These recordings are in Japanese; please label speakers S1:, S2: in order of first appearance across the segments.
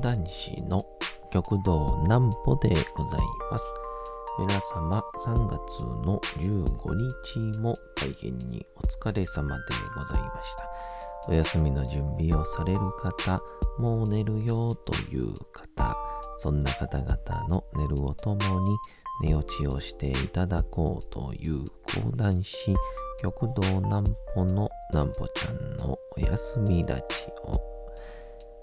S1: 講談師の極道南歩でございます。皆様3月の15日も大変にお疲れ様でございました。お休みの準備をされる方、もう寝るよという方、そんな方々の寝るをともに寝落ちをしていただこうという講談師、極道南歩の南歩ちゃんのお休みラジオ。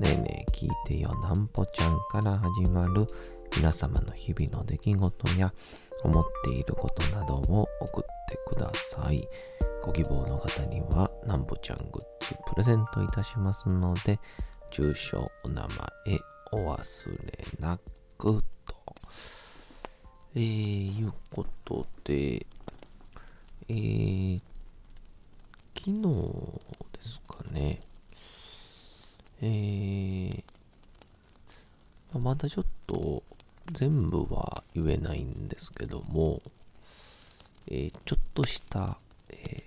S1: ねえねえ聞いてよなんぽちゃんから始まる皆様の日々の出来事や思っていることなどを送ってください。ご希望の方にはなんぽちゃんグッズプレゼントいたしますので、住所、お名前、お忘れなくと。えー、いうことで、えー、昨日ですかね、えー、まだちょっと全部は言えないんですけども、えー、ちょっとした、え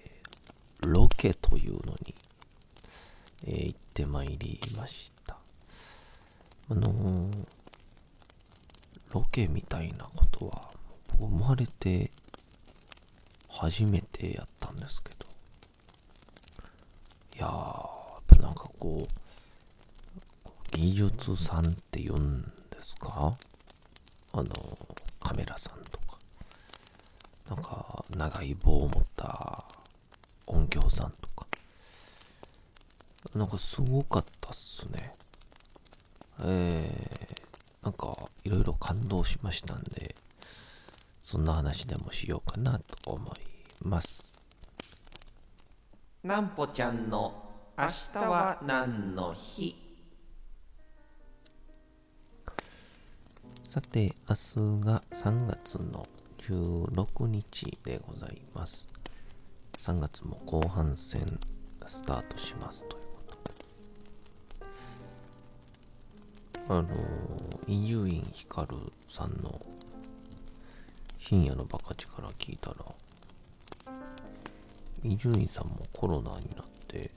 S1: ー、ロケというのに、えー行ってまいりました。あのーロケみたいなことは僕生まれて初めてやったんですけどいやーやっぱなんかこう技術さんって言うんですか？あのカメラさんとか。なんか長い棒を持った音響さんとか。なんかすごかったっすね。えー、なんかいろいろ感動しましたんでそんな話でもしようかなと思います。
S2: なんぽちゃんの明日は何の日？
S1: さて明日が3月の16日でございます。3月も後半戦スタートしますということで。あの伊集院光さんの深夜のバカ力聞いたら伊集院さんもコロナになって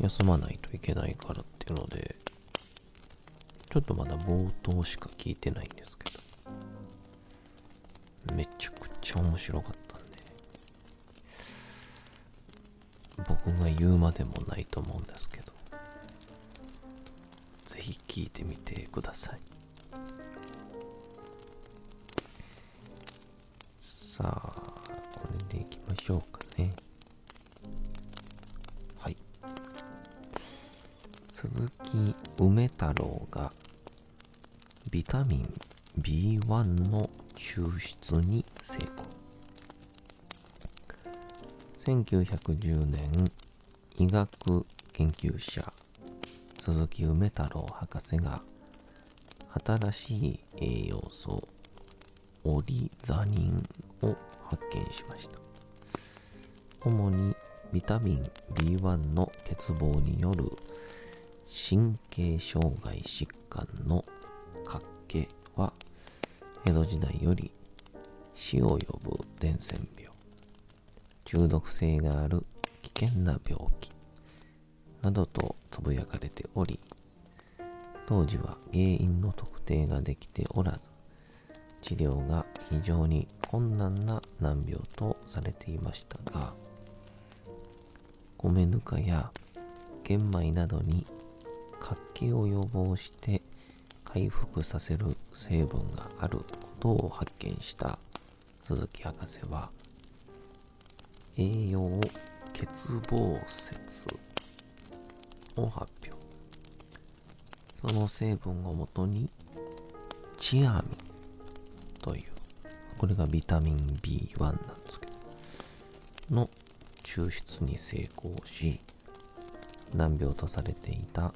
S1: 休まないといけないからっていうのでちょっとまだ冒頭しか聞いてないんですけど。めちゃくちゃ面白かったんで。僕が言うまでもないと思うんですけど。ぜひ聞いてみてください。さあこれでいきましょうかね。はい。鈴木梅太郎がビタミン B1 の抽出に成功。1910年医学研究者鈴木梅太郎博士が新しい栄養素オリザニンを発見しました。主にビタミン B1 の欠乏による神経障害疾患の江戸時代より死を呼ぶ伝染病。中毒性がある危険な病気。などとつぶやかれており当時は原因の特定ができておらず治療が非常に困難な難病とされていましたが米ぬかや玄米などに活気を予防して回復させる成分があることを発見した鈴木博士は栄養欠乏説を発表。その成分をもとにチアミンというこれがビタミン B1 なんですけどの抽出に成功し難病とされていた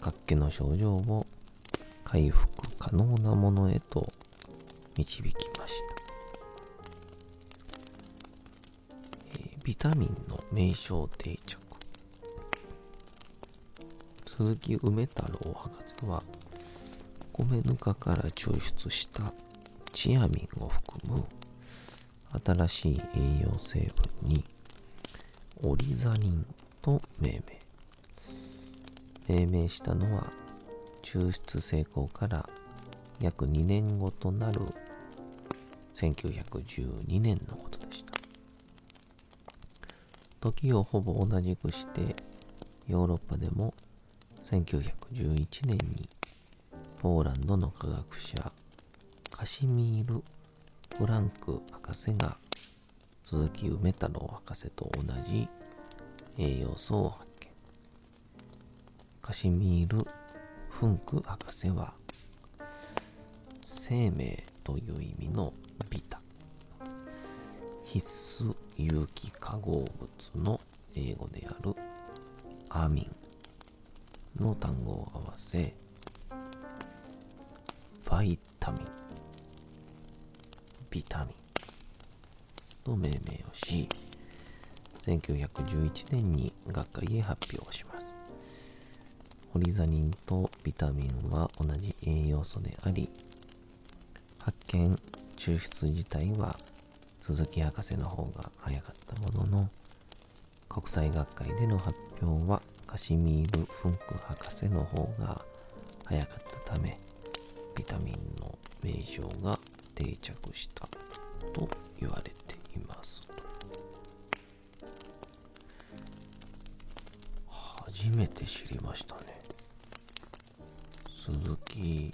S1: 活気の症状を回復可能なものへと導きました、えー、ビタミンの名称定着。鈴木梅太郎博士は米ぬかから抽出したチアミンを含む新しい栄養成分にオリザニンと命名。命名したのは抽出成功から約2年後となる1912年のことでした。時をほぼ同じくしてヨーロッパでも1911年にポーランドの科学者カシミール・フランク博士が鈴木梅太郎博士と同じ栄養素を発見。カシミール・フンク博士は生命という意味のビタ。必須有機化合物の英語であるアミンの単語を合わせバイタミン。ビタミンと命名をし1911年に学会へ発表します。ホリザニンとビタミンは同じ栄養素であり発見抽出自体は鈴木博士の方が早かったものの国際学会での発表はカシミール・フンク博士の方が早かったためビタミンの名称が定着したと言われていますと。初めて知りましたね。鈴木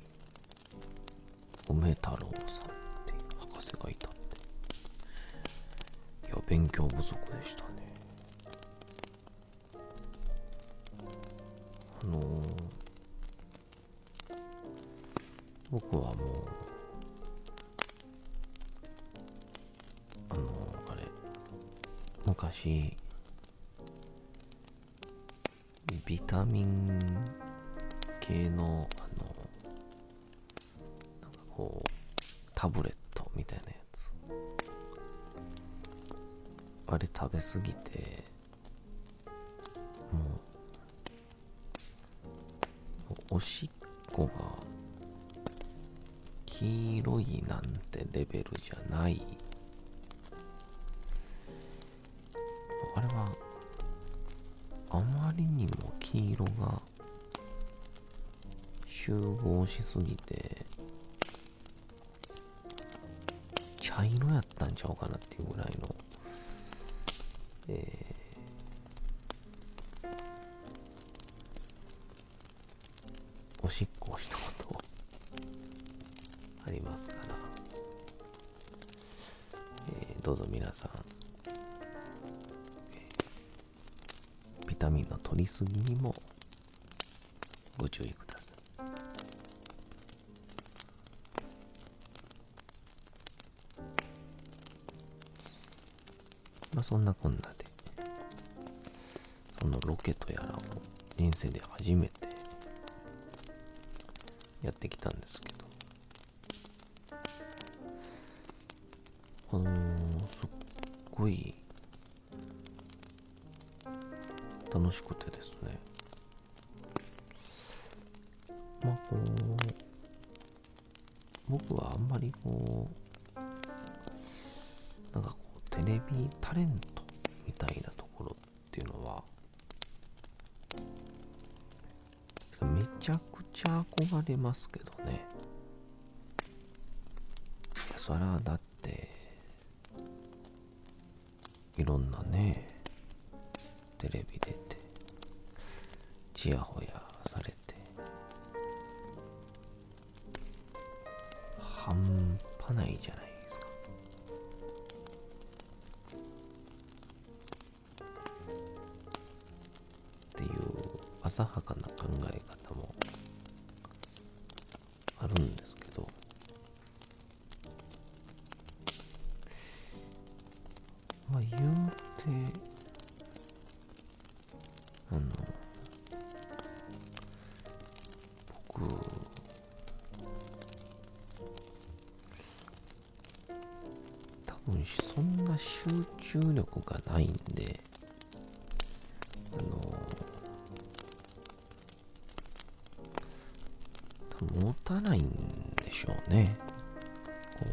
S1: 梅太郎さんっていう博士がいたって。いや勉強不足でしたね。あのー、僕はもうあのー、あれ昔ビタミン系のタブレットみたいなやつ。あれ食べ過ぎてもうおしっこが黄色いなんてレベルじゃない。あれはあまりにも黄色が集合しすぎて茶色やったんちゃうかなっていうぐらいの、えー、おしっこをしたことありますから、えー、どうぞ皆さんビタミンの取りすぎにもご注意ください。そんなこんなで、そのロケとやらを人生で初めてやってきたんですけど、あのー、すっごい楽しくてですね。まあこう僕はあんまりこうレビタレントみたいなところっていうのはめちゃくちゃ憧れますけどね。そりゃだっていろんなねテレビ出てちやほやされて半端ないじゃない。浅はかな考え持たないんでしょうね。こ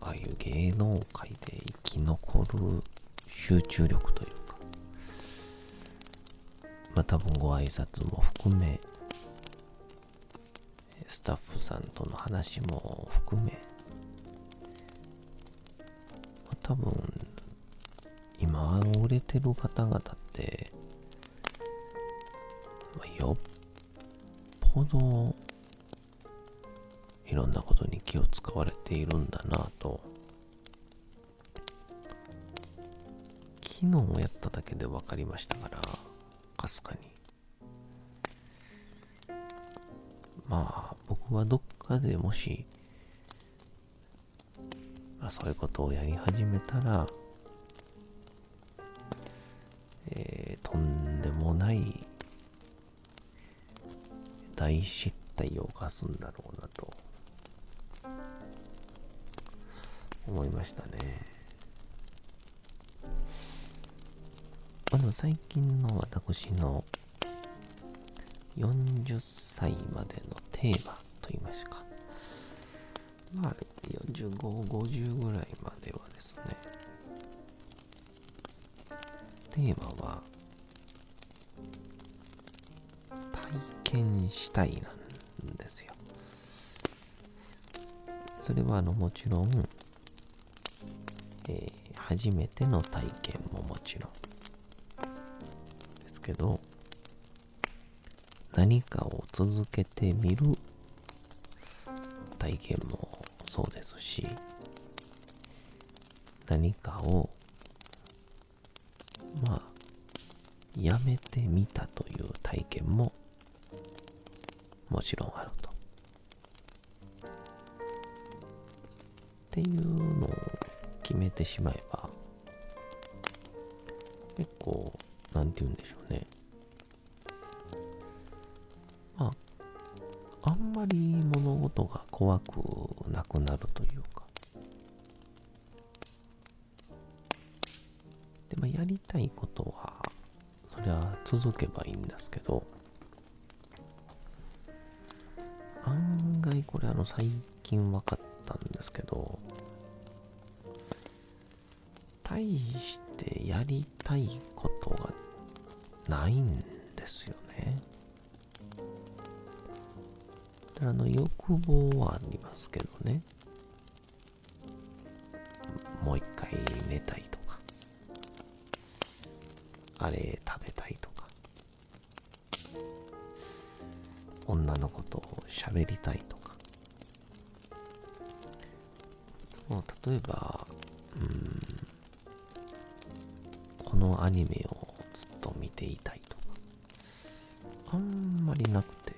S1: う、ああいう芸能界で生き残る集中力というか、まあ多分ご挨拶も含め、スタッフさんとの話も含め、まあ、多分、今売れてる方々って、まあ、よっど。いろんなことに気を使われているんだなと。昨日やっただけで分かりましたからかすかに。まあ僕はどっかでもし、まあ、そういうことをやり始めたらえーとんでもない大失態を犯すんだろうなと。思いましたね。まあの最近の私の40歳までのテーマといいますか。まあ45、50ぐらいまではですね。テーマたいなんですよ。それはあのもちろん、えー初めての体験ももちろんですけど何かを続けてみる体験もそうですし何かをまあやめてみたという体験ももちろんあると。っていうのを決めてしまえば結構なんて言うんでしょうね。まああんまり物事が怖くなくなるというか。でまあやりたいことはそれは続けばいいんですけど。これあの最近分かったんですけど大してやりたいことがないんですよね。だからあの欲望はありますけどね。もう一回寝たいとか。あれ食べたいとか。女の子と喋りたいとか。もう例えばうんこのアニメをずっと見ていたいとかあんまりなくて。っ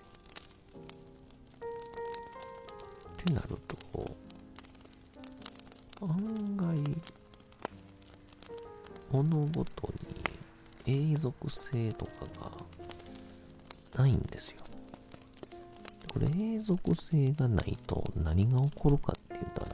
S1: てなると案外物事に永続性とかがないんですよ。これ永続性がないと何が起こるかって言ったら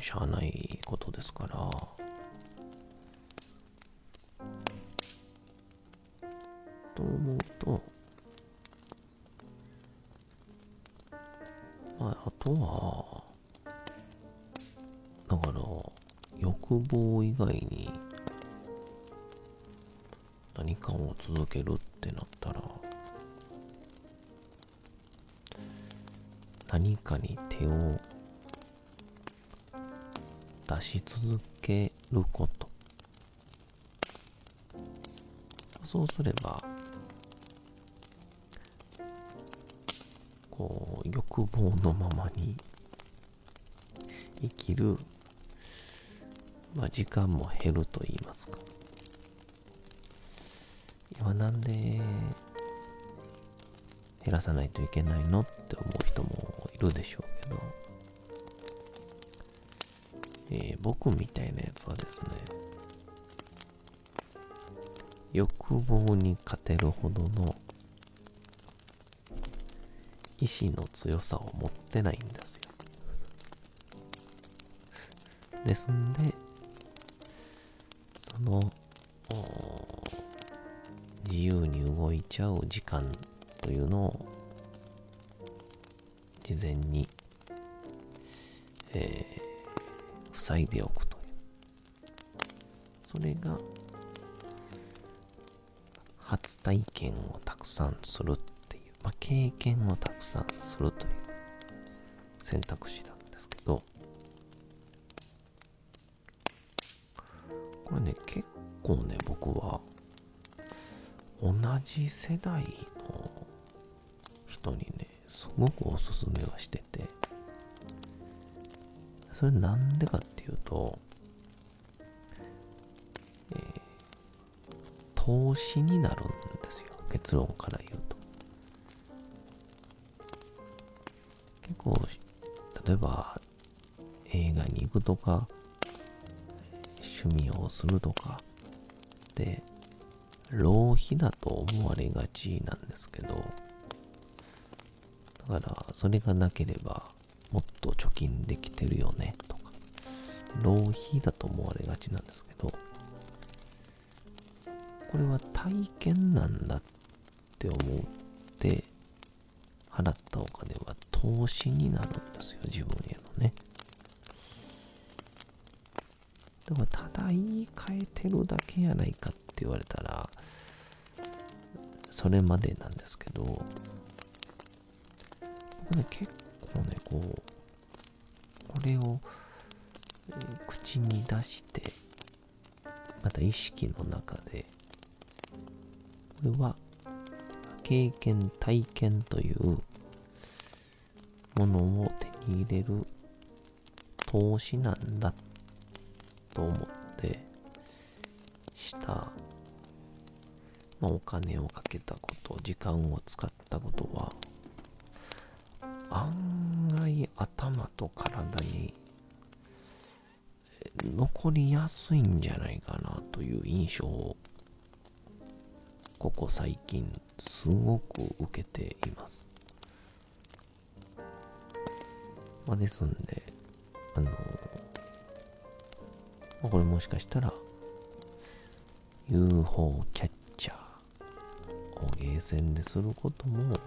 S1: しゃあないことですから。と思うとまああとはだから欲望以外に何かを続けるってなったら何かに手をし続けること。そうすればこう欲望のままに生きる、まあ、時間も減ると言いますか。今なんで減らさないといけないの？って思う人もいるでしょうけど、えー、僕みたいなやつはですね、欲望に勝てるほどの意志の強さを持ってないんですよ。ですんで、その、自由に動いちゃう時間というのを事前に、塞いでおくという。それが初体験をたくさんするっていう、まあ、経験をたくさんするという選択肢なんですけど、これね、結構ね、僕は同じ世代の人にね、すごくおすすめはしてて、それなんでかっていうと、投資になるんですよ。結論から言うと。結構、例えば、映画に行くとか、趣味をするとか、で、浪費だと思われがちなんですけど、だから、それがなければ、もっと貯金できてるよね、浪費だと思われがちなんですけど、これは体験なんだって思って払ったお金は投資になるんですよ自分へのね。だからただ言い換えてるだけやないかって言われたらそれまでなんですけど僕ね結構ねこうこれを、口に出してまた意識の中でこれは経験、体験というものを手に入れる投資なんだと思ってした、まあ、お金をかけたこと、時間を使ったことは案外頭と体に残りやすいんじゃないかなという印象をここ最近すごく受けています。まあ、ですんで、あの、まあ、これもしかしたら UFO キャッチャーをゲーセンですることも、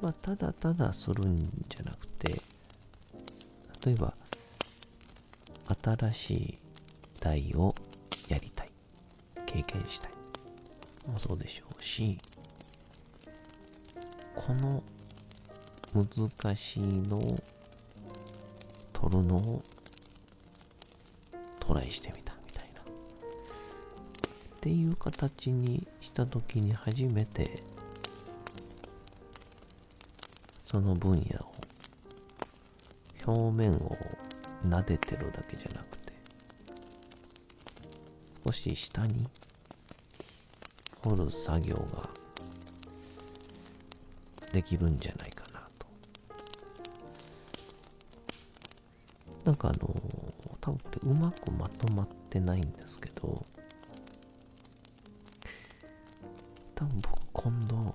S1: まあ、ただただするんじゃなくて、例えば、新しい台をやりたい。経験したい。もそうでしょうし、この難しいのを取るのをトライしてみたみたいな。っていう形にした時に初めてその分野を表面を撫でてるだけじゃなくて少し下に掘る作業ができるんじゃないかなと。なんかあの、多分これうまくまとまってないんですけど、多分僕今度、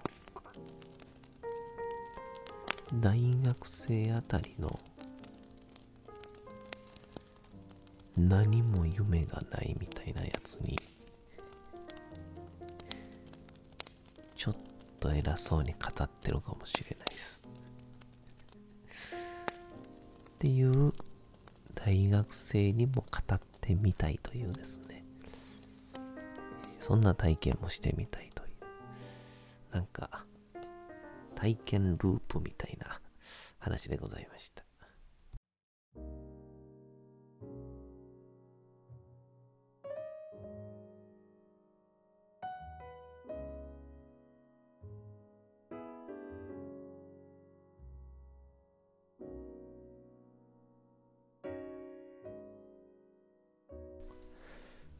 S1: 大学生あたりの何も夢がないみたいなやつにちょっと偉そうに語ってるかもしれないです。っていう大学生にも語ってみたいというですね。そんな体験もしてみたいという。なんか、体験ループみたいな話でございました。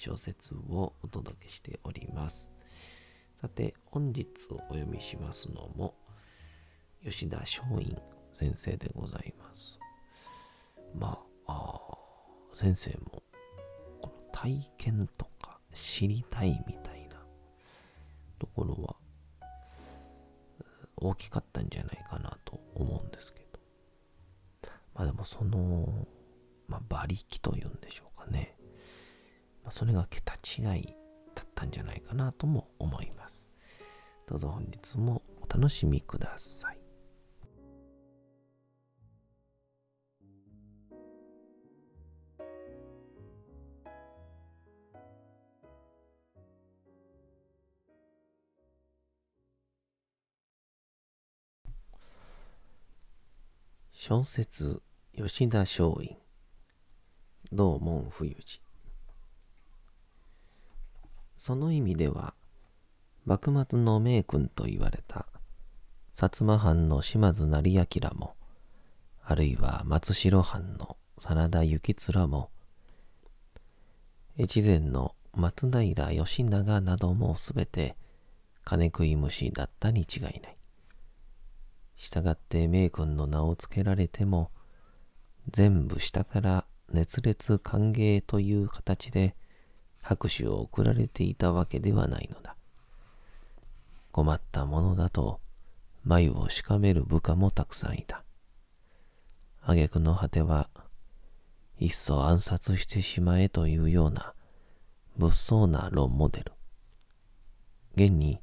S1: 小説をお届けしております。さて、本日お読みしますのも、吉田松陰先生でございます。まあ、あ先生も、この体験とか知りたいみたいなところは、大きかったんじゃないかなと思うんですけど。まあでもその、まあ馬力というんでしょうかね。それが桁違いだったんじゃないかなとも思います。どうぞ本日もお楽しみください。小説吉田松陰道門冬治その意味では幕末の名君と言われた薩摩藩の島津成明もあるいは松代藩の真田幸貫も越前の松平義長などもすべて金食い虫だったに違いない。したがって名君の名を付けられても、全部下から熱烈歓迎という形で拍手を送られていたわけではないのだ。困ったものだと眉をしかめる部下もたくさんいた。挙句の果ては、いっそ暗殺してしまえというような物騒な論モデル。現に、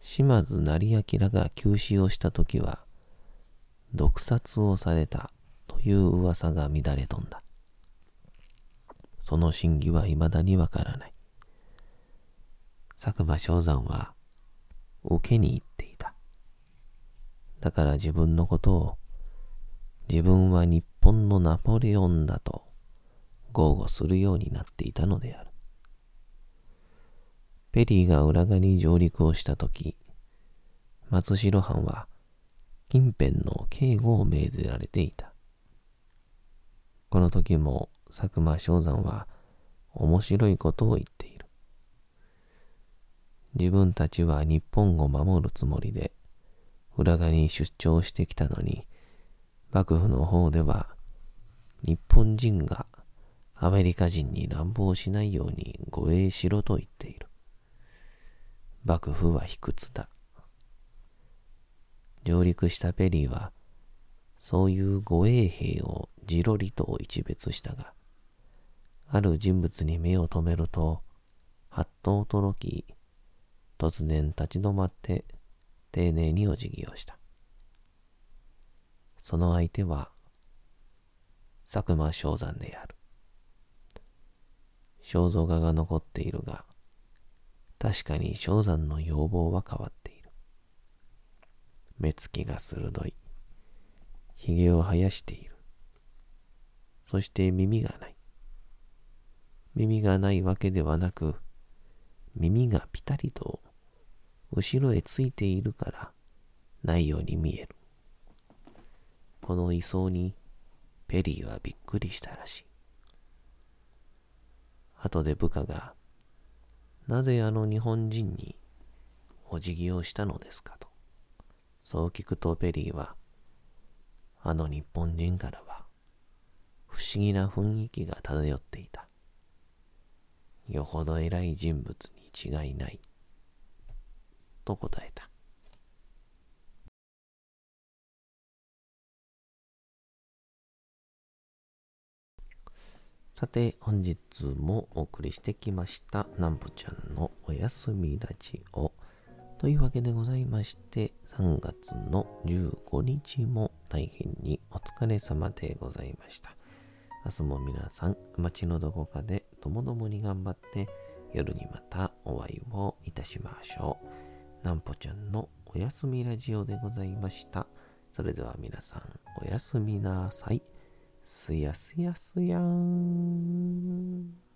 S1: 島津成明が急死をした時は、毒殺をされたという噂が乱れ飛んだ。その真偽は未だにわからない。佐久間昌山は受けに行っていた。だから自分のことを自分は日本のナポレオンだと豪語するようになっていたのである。ペリーが浦賀に上陸をしたとき、松代藩は近辺の警護を命ぜられていた。この時も佐久間昌山は面白いことを言っている。自分たちは日本を守るつもりで浦賀に出張してきたのに、幕府の方では日本人がアメリカ人に乱暴しないように護衛しろと言っている。幕府は卑屈だ。上陸したペリーは、そういう護衛兵をじろりと一別したが、ある人物に目を留めると、はっと驚き、突然立ち止まって丁寧にお辞儀をした。その相手は、佐久間昌山である。肖像画が残っているが、確かに正山の要望は変わっている。目つきが鋭い。髭を生やしている。そして耳がない。耳がないわけではなく、耳がピタリと後ろへついているからないように見える。この位相にペリーはびっくりしたらしい。後で部下がなぜあの日本人にお辞儀をしたのですかと。そう聞くとペリーは、あの日本人からは不思議な雰囲気が漂っていた。よほど偉い人物に違いない。と答えた。さて、本日もお送りしてきました、なんぽちゃんのおやすみラジオ。というわけでございまして、3月の15日も大変にお疲れ様でございました。明日も皆さん、町のどこかでともどもに頑張って、夜にまたお会いをいたしましょう。なんぽちゃんのおやすみラジオでございました。それでは皆さんおやすみなさい。すやすやすやーん。